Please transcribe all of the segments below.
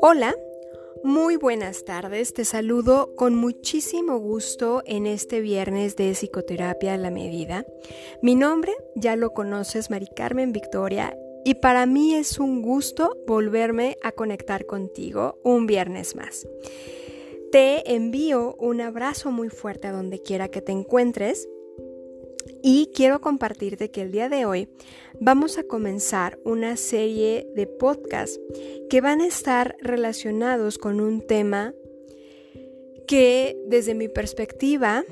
Hola, muy buenas tardes, te saludo con muchísimo gusto en este viernes de psicoterapia a la medida. Mi nombre ya lo conoces, Mari Carmen Victoria, y para mí es un gusto volverme a conectar contigo un viernes más. Te envío un abrazo muy fuerte a donde quiera que te encuentres y quiero compartirte que el día de hoy vamos a comenzar una serie de podcasts que van a estar relacionados con un tema que desde mi perspectiva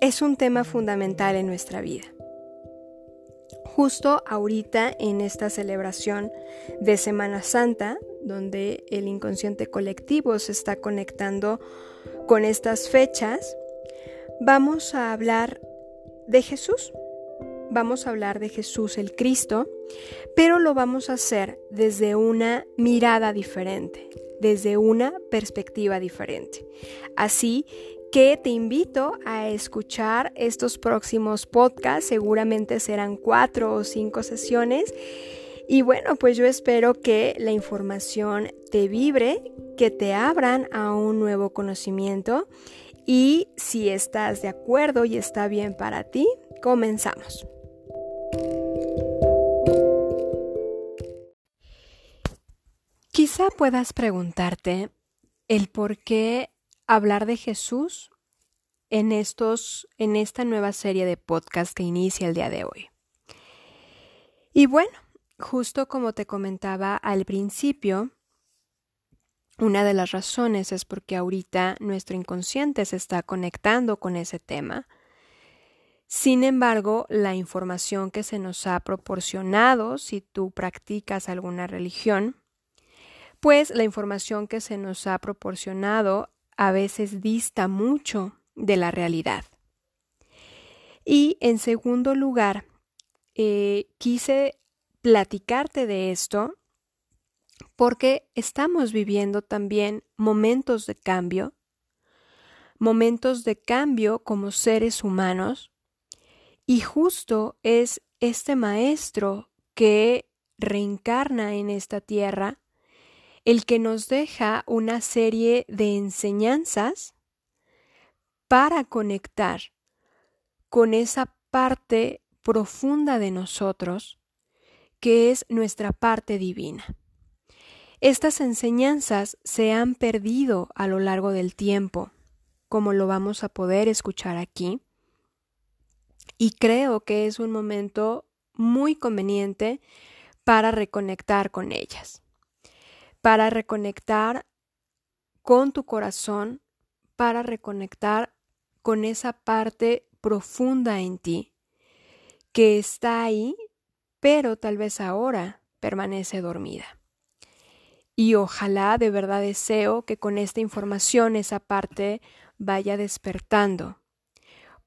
es un tema fundamental en nuestra vida. Justo ahorita en esta celebración de Semana Santa, donde el inconsciente colectivo se está conectando con estas fechas, vamos a hablar de Jesús. Vamos a hablar de Jesús el Cristo, pero lo vamos a hacer desde una mirada diferente, desde una perspectiva diferente. Así que te invito a escuchar estos próximos podcasts, seguramente serán cuatro o cinco sesiones. Y bueno, pues yo espero que la información te vibre, que te abran a un nuevo conocimiento y si estás de acuerdo y está bien para ti, comenzamos. Quizá puedas preguntarte el por qué hablar de Jesús en estos en esta nueva serie de podcast que inicia el día de hoy. Y bueno, justo como te comentaba al principio, una de las razones es porque ahorita nuestro inconsciente se está conectando con ese tema. Sin embargo, la información que se nos ha proporcionado, si tú practicas alguna religión, pues la información que se nos ha proporcionado a veces dista mucho de la realidad. Y en segundo lugar, eh, quise platicarte de esto porque estamos viviendo también momentos de cambio, momentos de cambio como seres humanos, y justo es este maestro que reencarna en esta tierra el que nos deja una serie de enseñanzas para conectar con esa parte profunda de nosotros que es nuestra parte divina. Estas enseñanzas se han perdido a lo largo del tiempo, como lo vamos a poder escuchar aquí, y creo que es un momento muy conveniente para reconectar con ellas, para reconectar con tu corazón, para reconectar con esa parte profunda en ti que está ahí, pero tal vez ahora permanece dormida. Y ojalá de verdad deseo que con esta información esa parte vaya despertando,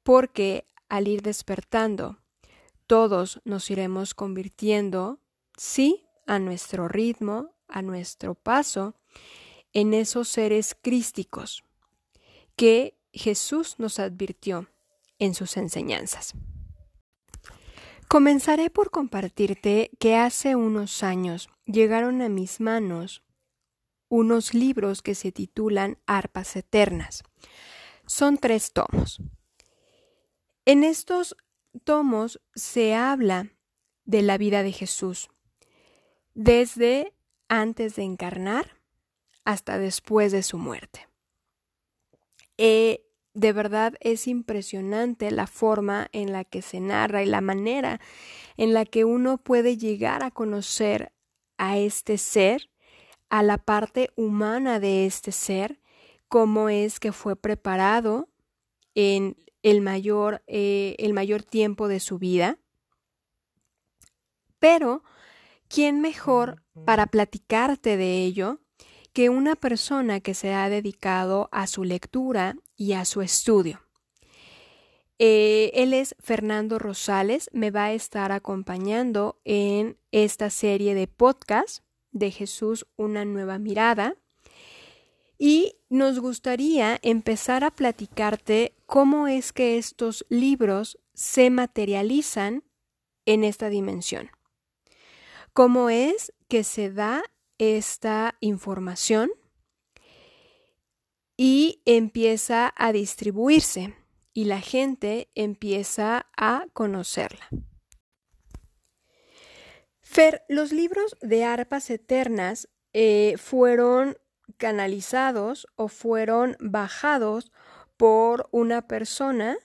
porque al ir despertando, todos nos iremos convirtiendo, sí, a nuestro ritmo, a nuestro paso, en esos seres crísticos que Jesús nos advirtió en sus enseñanzas. Comenzaré por compartirte que hace unos años llegaron a mis manos unos libros que se titulan Arpas Eternas. Son tres tomos. En estos tomos se habla de la vida de Jesús, desde antes de encarnar hasta después de su muerte. Eh, de verdad es impresionante la forma en la que se narra y la manera en la que uno puede llegar a conocer a este ser, a la parte humana de este ser, cómo es que fue preparado en el mayor, eh, el mayor tiempo de su vida. Pero, ¿quién mejor para platicarte de ello que una persona que se ha dedicado a su lectura y a su estudio. Eh, él es Fernando Rosales, me va a estar acompañando en esta serie de podcast de Jesús, una nueva mirada. Y nos gustaría empezar a platicarte cómo es que estos libros se materializan en esta dimensión. Cómo es que se da esta información y empieza a distribuirse y la gente empieza a conocerla. Fer, los libros de arpas eternas eh, fueron canalizados o fueron bajados por una persona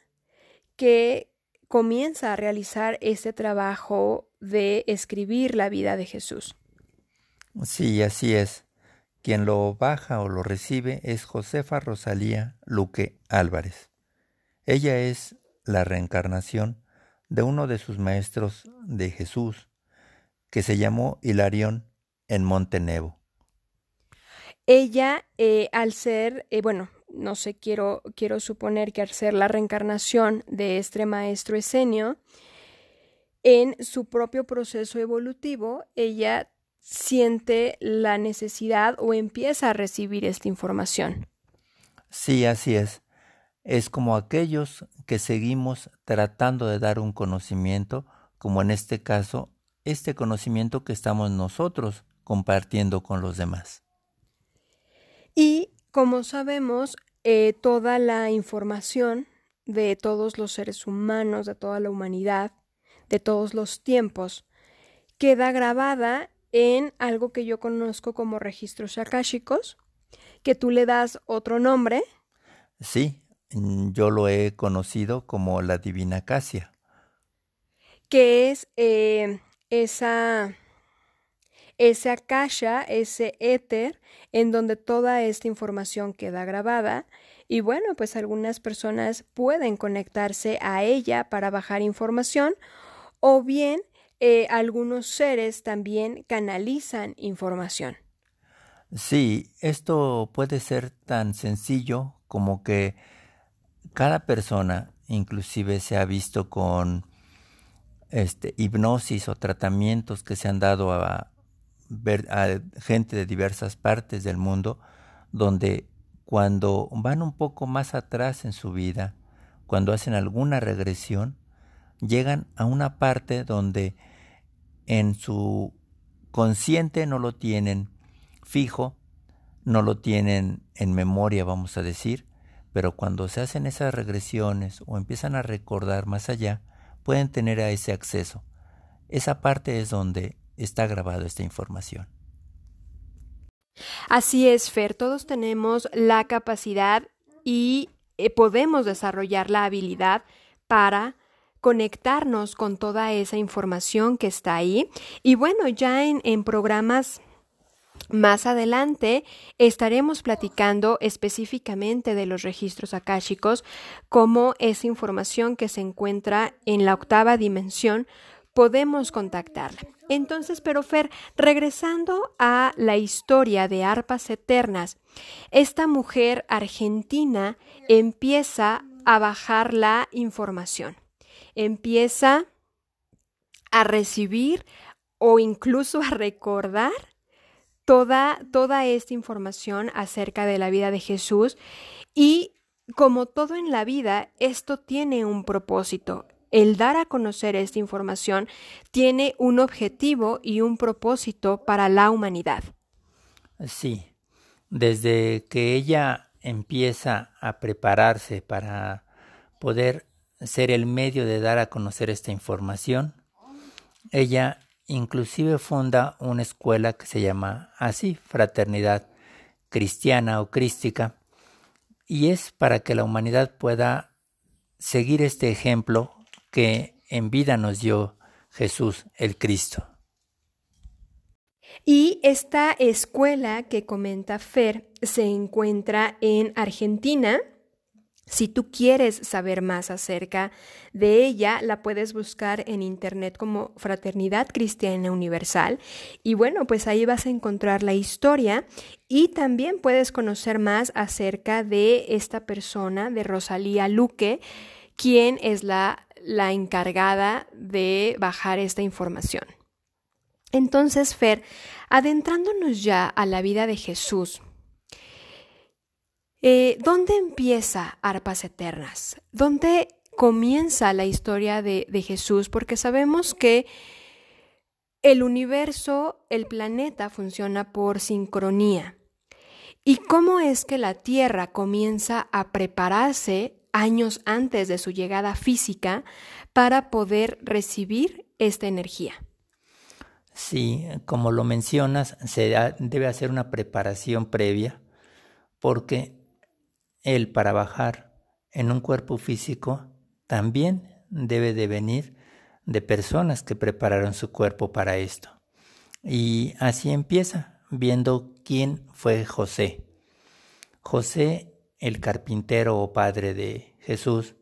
que comienza a realizar este trabajo de escribir la vida de Jesús. Sí, así es. Quien lo baja o lo recibe es Josefa Rosalía Luque Álvarez. Ella es la reencarnación de uno de sus maestros de Jesús, que se llamó Hilarión en Montenevo. Ella, eh, al ser, eh, bueno, no sé, quiero, quiero suponer que al ser la reencarnación de este maestro Esenio, en su propio proceso evolutivo, ella siente la necesidad o empieza a recibir esta información. Sí, así es. Es como aquellos que seguimos tratando de dar un conocimiento, como en este caso, este conocimiento que estamos nosotros compartiendo con los demás. Y como sabemos, eh, toda la información de todos los seres humanos, de toda la humanidad, de todos los tiempos, queda grabada en algo que yo conozco como registros akashicos, que tú le das otro nombre. Sí, yo lo he conocido como la Divina Acacia. Que es eh, esa ese akasha, ese éter, en donde toda esta información queda grabada. Y bueno, pues algunas personas pueden conectarse a ella para bajar información o bien eh, algunos seres también canalizan información. Sí, esto puede ser tan sencillo como que cada persona inclusive se ha visto con este, hipnosis o tratamientos que se han dado a, a gente de diversas partes del mundo donde cuando van un poco más atrás en su vida, cuando hacen alguna regresión, llegan a una parte donde en su consciente no lo tienen fijo, no lo tienen en memoria, vamos a decir, pero cuando se hacen esas regresiones o empiezan a recordar más allá, pueden tener a ese acceso. Esa parte es donde está grabado esta información. Así es, Fer, todos tenemos la capacidad y eh, podemos desarrollar la habilidad para conectarnos con toda esa información que está ahí. Y bueno, ya en, en programas más adelante estaremos platicando específicamente de los registros akáshicos, como esa información que se encuentra en la octava dimensión podemos contactarla. Entonces, pero Fer, regresando a la historia de Arpas Eternas, esta mujer argentina empieza a bajar la información, empieza a recibir o incluso a recordar toda, toda esta información acerca de la vida de Jesús. Y como todo en la vida, esto tiene un propósito el dar a conocer esta información tiene un objetivo y un propósito para la humanidad. Sí, desde que ella empieza a prepararse para poder ser el medio de dar a conocer esta información, ella inclusive funda una escuela que se llama así, Fraternidad Cristiana o Crística, y es para que la humanidad pueda seguir este ejemplo que en vida nos dio Jesús el Cristo. Y esta escuela que comenta Fer se encuentra en Argentina. Si tú quieres saber más acerca de ella, la puedes buscar en internet como Fraternidad Cristiana Universal. Y bueno, pues ahí vas a encontrar la historia y también puedes conocer más acerca de esta persona, de Rosalía Luque, quien es la la encargada de bajar esta información. Entonces, Fer, adentrándonos ya a la vida de Jesús, eh, ¿dónde empieza Arpas Eternas? ¿Dónde comienza la historia de, de Jesús? Porque sabemos que el universo, el planeta funciona por sincronía. ¿Y cómo es que la Tierra comienza a prepararse años antes de su llegada física para poder recibir esta energía? Sí, como lo mencionas, se debe hacer una preparación previa porque él para bajar en un cuerpo físico también debe de venir de personas que prepararon su cuerpo para esto. Y así empieza, viendo quién fue José. José, el carpintero o padre de Jesús,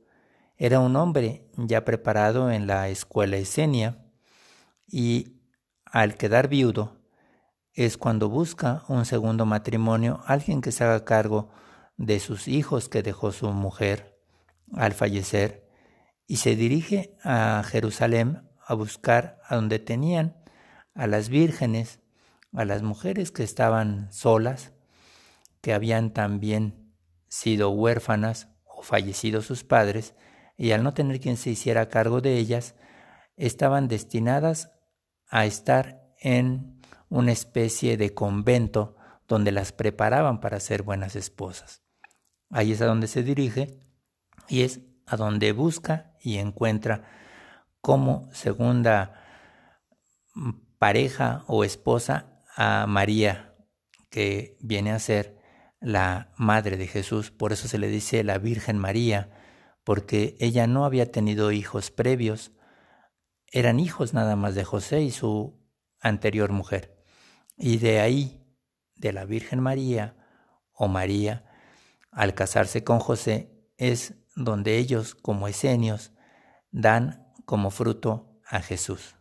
era un hombre ya preparado en la escuela esenia y al quedar viudo es cuando busca un segundo matrimonio, alguien que se haga cargo de sus hijos que dejó su mujer al fallecer y se dirige a Jerusalén a buscar a donde tenían a las vírgenes, a las mujeres que estaban solas, que habían también sido huérfanas o fallecido sus padres, y al no tener quien se hiciera cargo de ellas, estaban destinadas a estar en una especie de convento donde las preparaban para ser buenas esposas. Ahí es a donde se dirige y es a donde busca y encuentra como segunda pareja o esposa a María, que viene a ser la madre de Jesús. Por eso se le dice la Virgen María, porque ella no había tenido hijos previos, eran hijos nada más de José y su anterior mujer. Y de ahí, de la Virgen María o María, al casarse con José, es donde ellos, como esenios, dan como fruto a Jesús.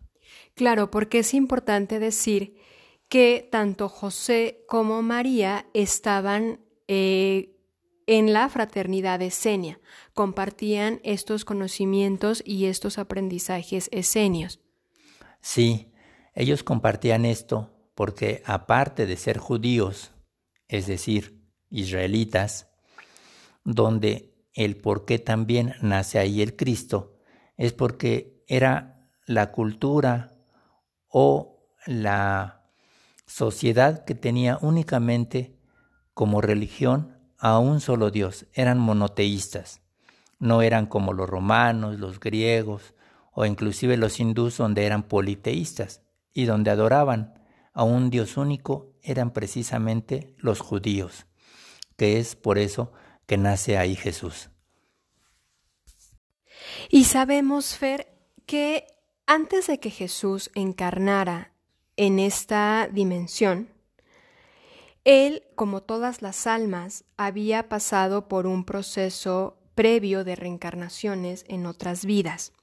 Claro, porque es importante decir que tanto José como María estaban eh, en la fraternidad esenia, compartían estos conocimientos y estos aprendizajes esenios. Sí, ellos compartían esto porque aparte de ser judíos, es decir, israelitas, donde el por qué también nace ahí el Cristo, es porque era la cultura o la sociedad que tenía únicamente como religión a un solo Dios, eran monoteístas, no eran como los romanos, los griegos o inclusive los hindús donde eran politeístas y donde adoraban a un Dios único eran precisamente los judíos, que es por eso que nace ahí Jesús. Y sabemos, Fer, que antes de que Jesús encarnara en esta dimensión, él, como todas las almas, había pasado por un proceso previo de reencarnaciones en otras vidas.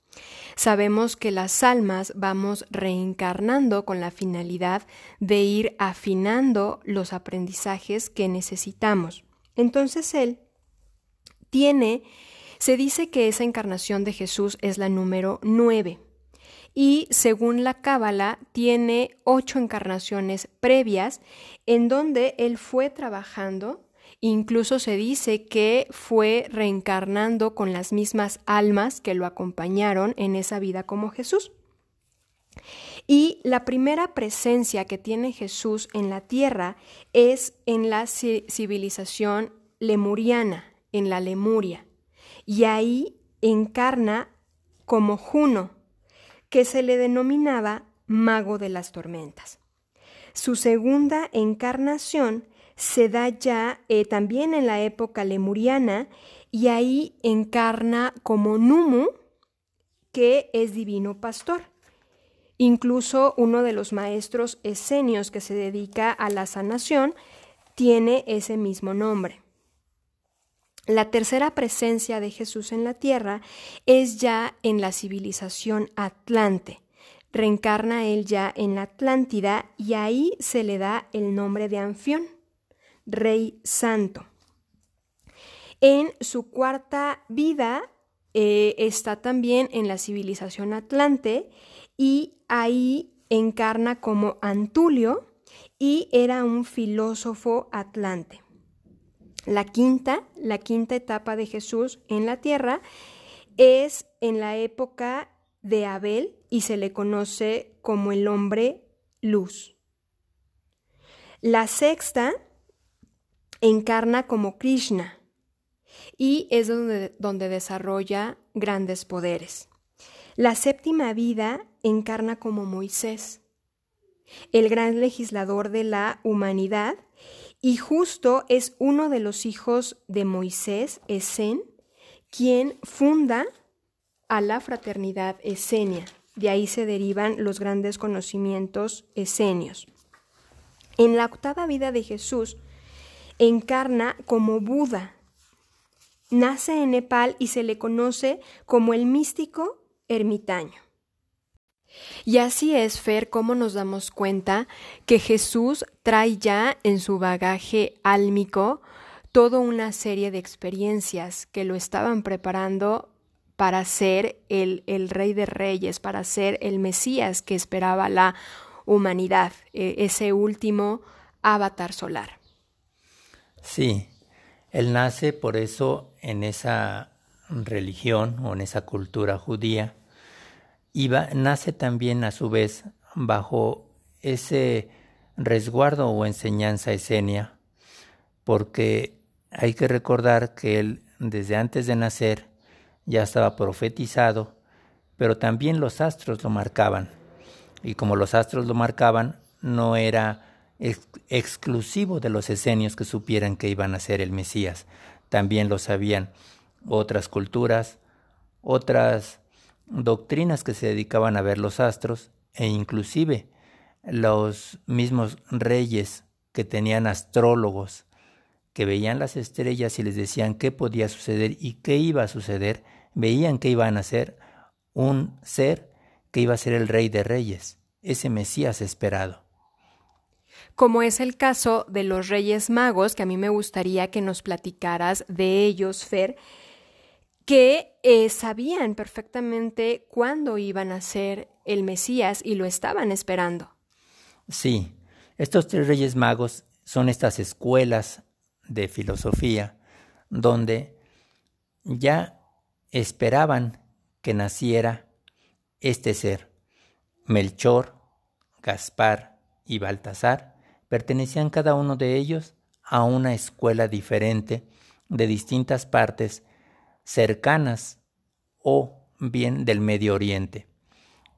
Sabemos que las almas vamos reencarnando con la finalidad de ir afinando los aprendizajes que necesitamos. Entonces Él tiene, se dice que esa encarnación de Jesús es la número nueve y según la Cábala tiene ocho encarnaciones previas en donde él fue trabajando, incluso se dice que fue reencarnando con las mismas almas que lo acompañaron en esa vida como Jesús. Y la primera presencia que tiene Jesús en la tierra es en la civilización lemuriana, en la Lemuria, y ahí encarna como Juno, que se le denominaba mago de las tormentas. Su segunda encarnación se da ya eh, también en la época lemuriana y ahí encarna como Numu, que es divino pastor. Incluso uno de los maestros esenios que se dedica a la sanación tiene ese mismo nombre. La tercera presencia de Jesús en la tierra es ya en la civilización atlante. Reencarna él ya en la Atlántida y ahí se le da el nombre de Anfión, Rey Santo. En su cuarta vida eh, está también en la civilización atlante y ahí encarna como Antulio y era un filósofo atlante. La quinta, la quinta etapa de Jesús en la tierra es en la época de Abel y se le conoce como el hombre luz. La sexta encarna como Krishna y es donde, donde desarrolla grandes poderes. La séptima vida encarna como Moisés, el gran legislador de la humanidad, y justo es uno de los hijos de Moisés, Esen, quien funda a la fraternidad esenia. De ahí se derivan los grandes conocimientos esenios. En la octava vida de Jesús, encarna como Buda. Nace en Nepal y se le conoce como el místico ermitaño. Y así es, Fer, cómo nos damos cuenta que Jesús trae ya en su bagaje álmico toda una serie de experiencias que lo estaban preparando para ser el, el rey de reyes, para ser el Mesías que esperaba la humanidad, e, ese último avatar solar. Sí, él nace por eso en esa religión o en esa cultura judía y nace también a su vez bajo ese resguardo o enseñanza esenia, porque hay que recordar que él desde antes de nacer ya estaba profetizado, pero también los astros lo marcaban. Y como los astros lo marcaban, no era exclusivo de los esenios que supieran que iban a ser el Mesías. También lo sabían otras culturas, otras doctrinas que se dedicaban a ver los astros e inclusive los mismos reyes que tenían astrólogos que veían las estrellas y les decían qué podía suceder y qué iba a suceder, veían que iban a ser un ser que iba a ser el rey de reyes, ese Mesías esperado. Como es el caso de los Reyes Magos, que a mí me gustaría que nos platicaras de ellos, Fer, que eh, sabían perfectamente cuándo iban a ser el Mesías y lo estaban esperando. Sí, estos tres Reyes Magos son estas escuelas de filosofía donde ya esperaban que naciera este ser, Melchor, Gaspar y Baltasar, pertenecían cada uno de ellos a una escuela diferente de distintas partes cercanas o bien del Medio Oriente.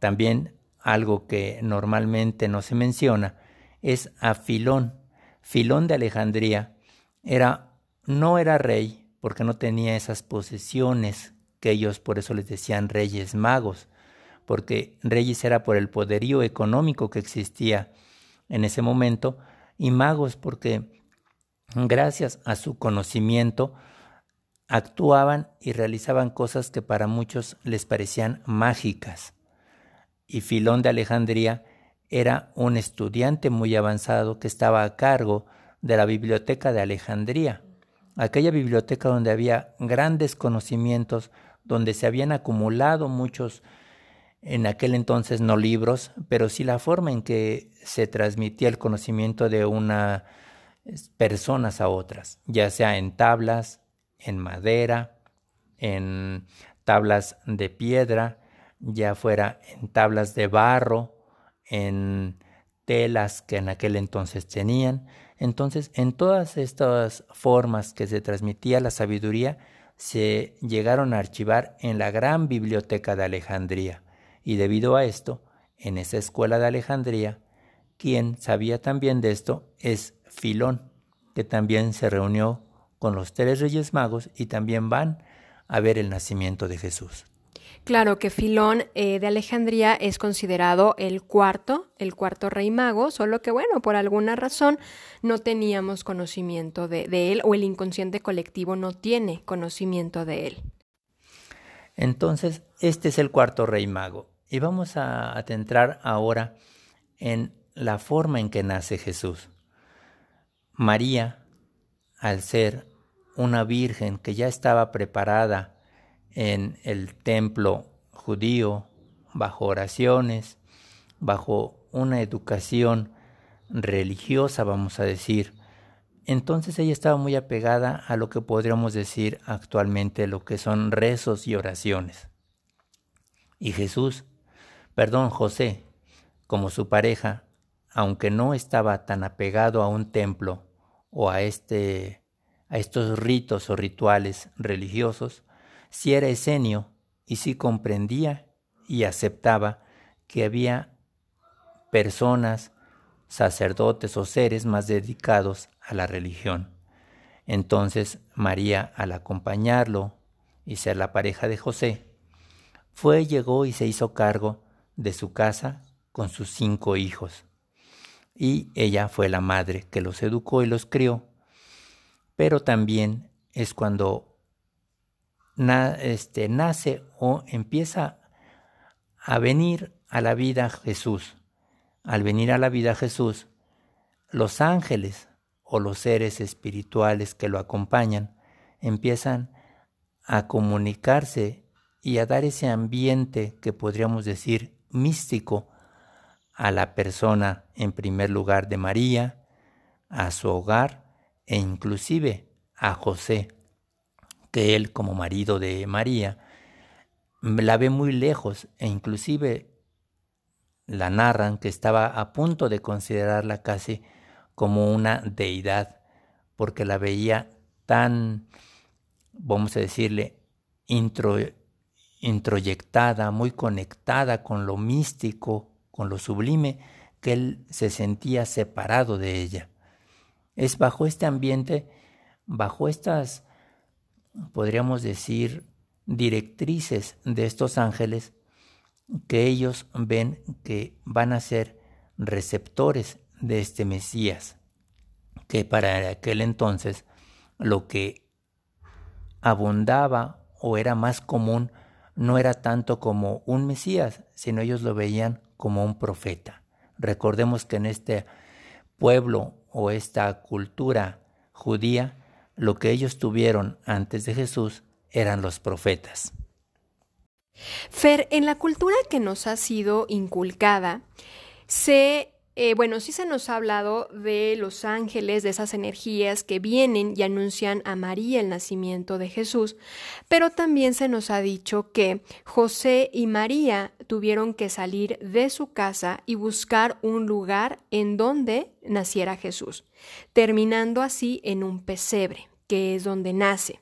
También algo que normalmente no se menciona es a Filón. Filón de Alejandría era no era rey porque no tenía esas posesiones que ellos por eso les decían reyes magos, porque reyes era por el poderío económico que existía en ese momento y magos porque gracias a su conocimiento actuaban y realizaban cosas que para muchos les parecían mágicas. Y Filón de Alejandría era un estudiante muy avanzado que estaba a cargo de la biblioteca de Alejandría, aquella biblioteca donde había grandes conocimientos, donde se habían acumulado muchos en aquel entonces no libros, pero sí la forma en que se transmitía el conocimiento de unas personas a otras, ya sea en tablas, en madera, en tablas de piedra, ya fuera en tablas de barro, en telas que en aquel entonces tenían. Entonces, en todas estas formas que se transmitía la sabiduría, se llegaron a archivar en la gran biblioteca de Alejandría. Y debido a esto, en esa escuela de Alejandría, quien sabía también de esto es Filón, que también se reunió con los tres reyes magos y también van a ver el nacimiento de Jesús. Claro que Filón eh, de Alejandría es considerado el cuarto, el cuarto rey mago, solo que bueno, por alguna razón no teníamos conocimiento de, de él o el inconsciente colectivo no tiene conocimiento de él. Entonces, este es el cuarto rey mago. Y vamos a adentrar ahora en la forma en que nace Jesús. María, al ser una virgen que ya estaba preparada en el templo judío, bajo oraciones, bajo una educación religiosa, vamos a decir, entonces ella estaba muy apegada a lo que podríamos decir actualmente lo que son rezos y oraciones. Y Jesús perdón, José, como su pareja, aunque no estaba tan apegado a un templo o a este a estos ritos o rituales religiosos, si era esenio y si comprendía y aceptaba que había personas, sacerdotes o seres más dedicados a la religión. Entonces María, al acompañarlo y ser la pareja de José, fue, llegó y se hizo cargo de su casa con sus cinco hijos. Y ella fue la madre que los educó y los crió. Pero también es cuando este, nace o empieza a venir a la vida Jesús. Al venir a la vida Jesús, los ángeles o los seres espirituales que lo acompañan empiezan a comunicarse y a dar ese ambiente que podríamos decir místico a la persona en primer lugar de María, a su hogar e inclusive a José, que él como marido de María la ve muy lejos e inclusive la narran que estaba a punto de considerarla casi como una deidad, porque la veía tan, vamos a decirle, introyectada, muy conectada con lo místico, con lo sublime, que él se sentía separado de ella. Es bajo este ambiente, bajo estas, podríamos decir, directrices de estos ángeles, que ellos ven que van a ser receptores de este Mesías, que para aquel entonces lo que abundaba o era más común no era tanto como un Mesías, sino ellos lo veían como un profeta. Recordemos que en este pueblo o esta cultura judía, lo que ellos tuvieron antes de Jesús eran los profetas. Fer, en la cultura que nos ha sido inculcada, se eh, bueno, sí se nos ha hablado de los ángeles, de esas energías que vienen y anuncian a María el nacimiento de Jesús, pero también se nos ha dicho que José y María tuvieron que salir de su casa y buscar un lugar en donde naciera Jesús, terminando así en un pesebre, que es donde nace.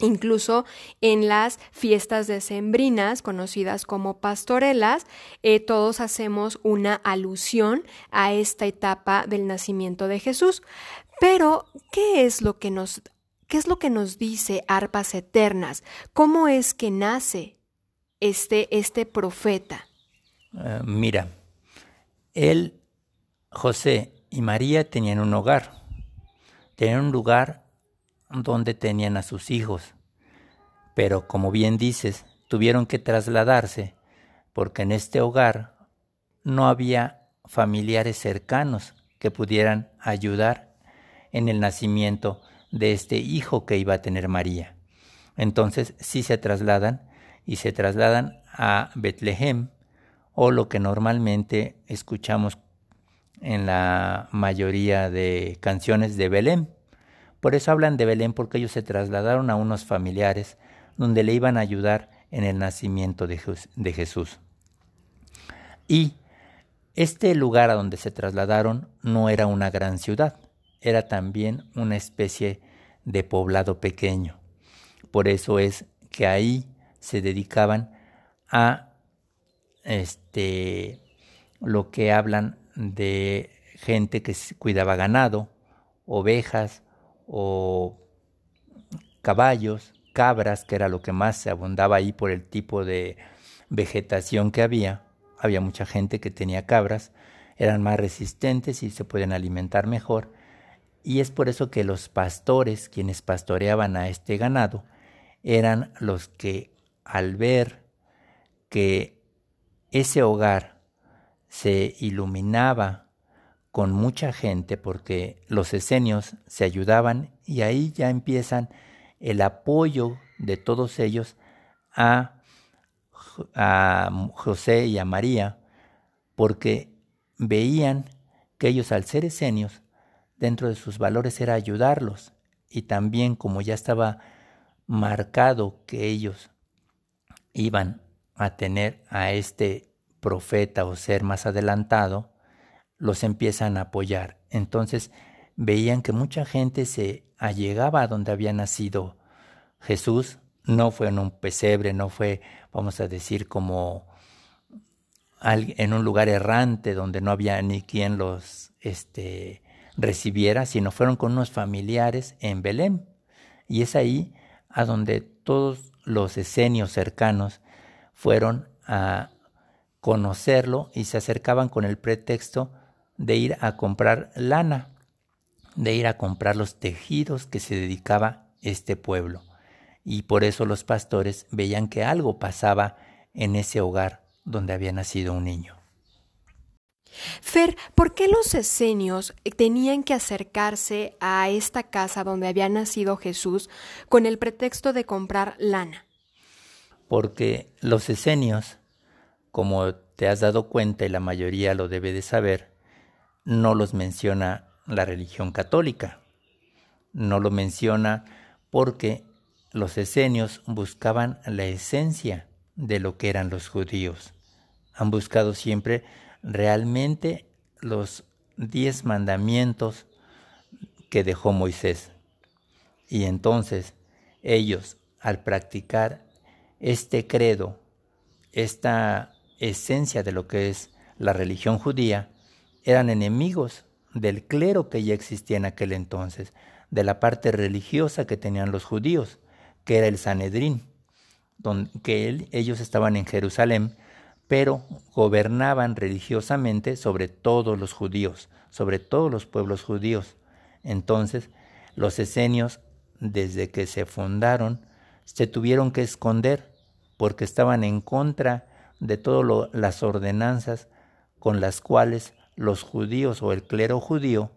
Incluso en las fiestas decembrinas, conocidas como pastorelas, eh, todos hacemos una alusión a esta etapa del nacimiento de Jesús. Pero, ¿qué es lo que nos, qué es lo que nos dice Arpas Eternas? ¿Cómo es que nace este, este profeta? Eh, mira, él, José y María tenían un hogar, tenían un lugar donde tenían a sus hijos. Pero, como bien dices, tuvieron que trasladarse porque en este hogar no había familiares cercanos que pudieran ayudar en el nacimiento de este hijo que iba a tener María. Entonces sí se trasladan y se trasladan a Betlehem o lo que normalmente escuchamos en la mayoría de canciones de Belén. Por eso hablan de Belén porque ellos se trasladaron a unos familiares donde le iban a ayudar en el nacimiento de, Jesús. Y este lugar a donde se trasladaron no era una gran ciudad, era también una especie de poblado pequeño. Por eso es que ahí se dedicaban a este lo que hablan de gente que cuidaba ganado, ovejas, o caballos, cabras, que era lo que más se abundaba ahí por el tipo de vegetación que había. Había mucha gente que tenía cabras, eran más resistentes y se pueden alimentar mejor. Y es por eso que los pastores, quienes pastoreaban a este ganado, eran los que al ver que ese hogar se iluminaba con mucha gente porque los esenios se ayudaban y ahí ya empiezan el apoyo de todos ellos a, a José y a María porque veían que ellos al ser esenios dentro de sus valores era ayudarlos. Y también como ya estaba marcado que ellos iban a tener a este profeta o ser más adelantado, los empiezan a apoyar. Entonces veían que mucha gente se allegaba a donde había nacido Jesús. No fue en un pesebre, no fue, vamos a decir, como en un lugar errante donde no había ni quien los este, recibiera, sino fueron con unos familiares en Belén. Y es ahí a donde todos los esenios cercanos fueron a conocerlo y se acercaban con el pretexto de ir a comprar lana, de ir a comprar los tejidos que se dedicaba este pueblo. Y por eso los pastores veían que algo pasaba en ese hogar donde había nacido un niño. Fer, ¿por qué los esenios tenían que acercarse a esta casa donde había nacido Jesús con el pretexto de comprar lana? Porque los esenios, como te has dado cuenta y la mayoría lo debe de saber, no los menciona la religión católica. No lo menciona porque los esenios buscaban la esencia de lo que eran los judíos. Han buscado siempre realmente los diez mandamientos que dejó Moisés. Y entonces ellos, al practicar este credo, esta esencia de lo que es la religión judía, eran enemigos del clero que ya existía en aquel entonces, de la parte religiosa que tenían los judíos, que era el Sanedrín, donde, que ellos estaban en Jerusalén, pero gobernaban religiosamente sobre todos los judíos, sobre todos los pueblos judíos. Entonces, los esenios, desde que se fundaron, se tuvieron que esconder porque estaban en contra de todas las ordenanzas con las cuales los judíos o el clero judío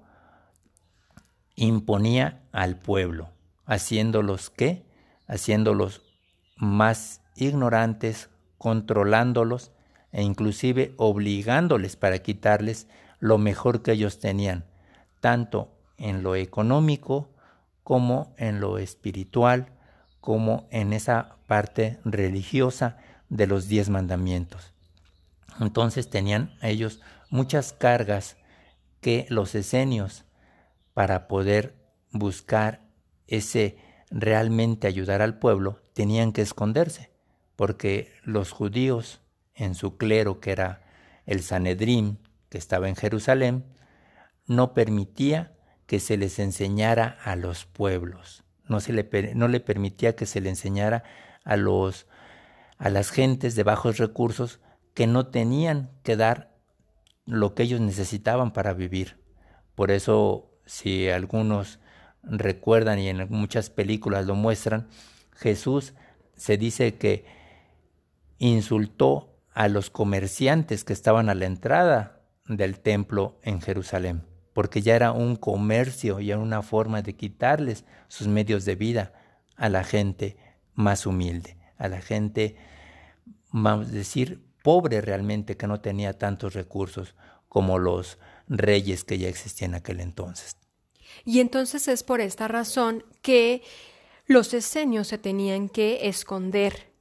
imponía al pueblo, haciéndolos qué? Haciéndolos más ignorantes, controlándolos e inclusive obligándoles para quitarles lo mejor que ellos tenían, tanto en lo económico como en lo espiritual, como en esa parte religiosa de los diez mandamientos. Entonces tenían ellos muchas cargas que los esenios, para poder buscar ese realmente ayudar al pueblo, tenían que esconderse, porque los judíos en su clero, que era el Sanedrín, que estaba en Jerusalén, no permitía que se les enseñara a los pueblos, no, se le, no le permitía que se le enseñara a, los, a las gentes de bajos recursos que no tenían que dar lo que ellos necesitaban para vivir. Por eso, si algunos recuerdan y en muchas películas lo muestran, Jesús se dice que insultó a los comerciantes que estaban a la entrada del templo en Jerusalén, porque ya era un comercio y era una forma de quitarles sus medios de vida a la gente más humilde, a la gente, vamos a decir, pobre realmente que no tenía tantos recursos como los reyes que ya existían en aquel entonces. Y entonces es por esta razón que los esenios se tenían que esconder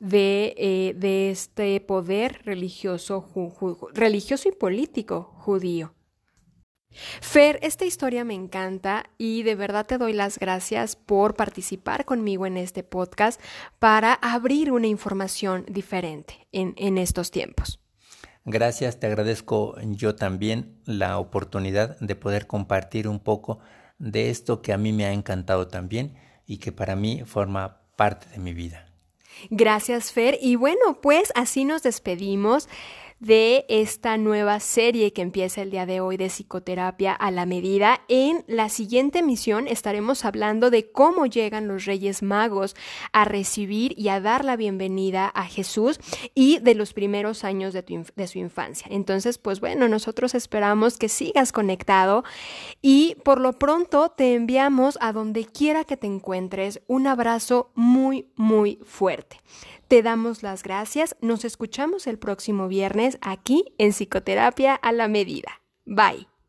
de, eh, de este poder religioso, religioso y político judío. Fer, esta historia me encanta y de verdad te doy las gracias por participar conmigo en este podcast para abrir una información diferente en, en estos tiempos. Gracias, te agradezco yo también la oportunidad de poder compartir un poco de esto que a mí me ha encantado también y que para mí forma parte de mi vida. Gracias, Fer. Y bueno, pues así nos despedimos de esta nueva serie que empieza el día de hoy de psicoterapia a la medida. En la siguiente emisión estaremos hablando de cómo llegan los Reyes Magos a recibir y a dar la bienvenida a Jesús y de los primeros años de, de su infancia. Entonces, pues bueno, nosotros esperamos que sigas conectado y por lo pronto te enviamos a donde quiera que te encuentres un abrazo muy, muy fuerte. Te damos las gracias. Nos escuchamos el próximo viernes aquí en Psicoterapia a la Medida. Bye.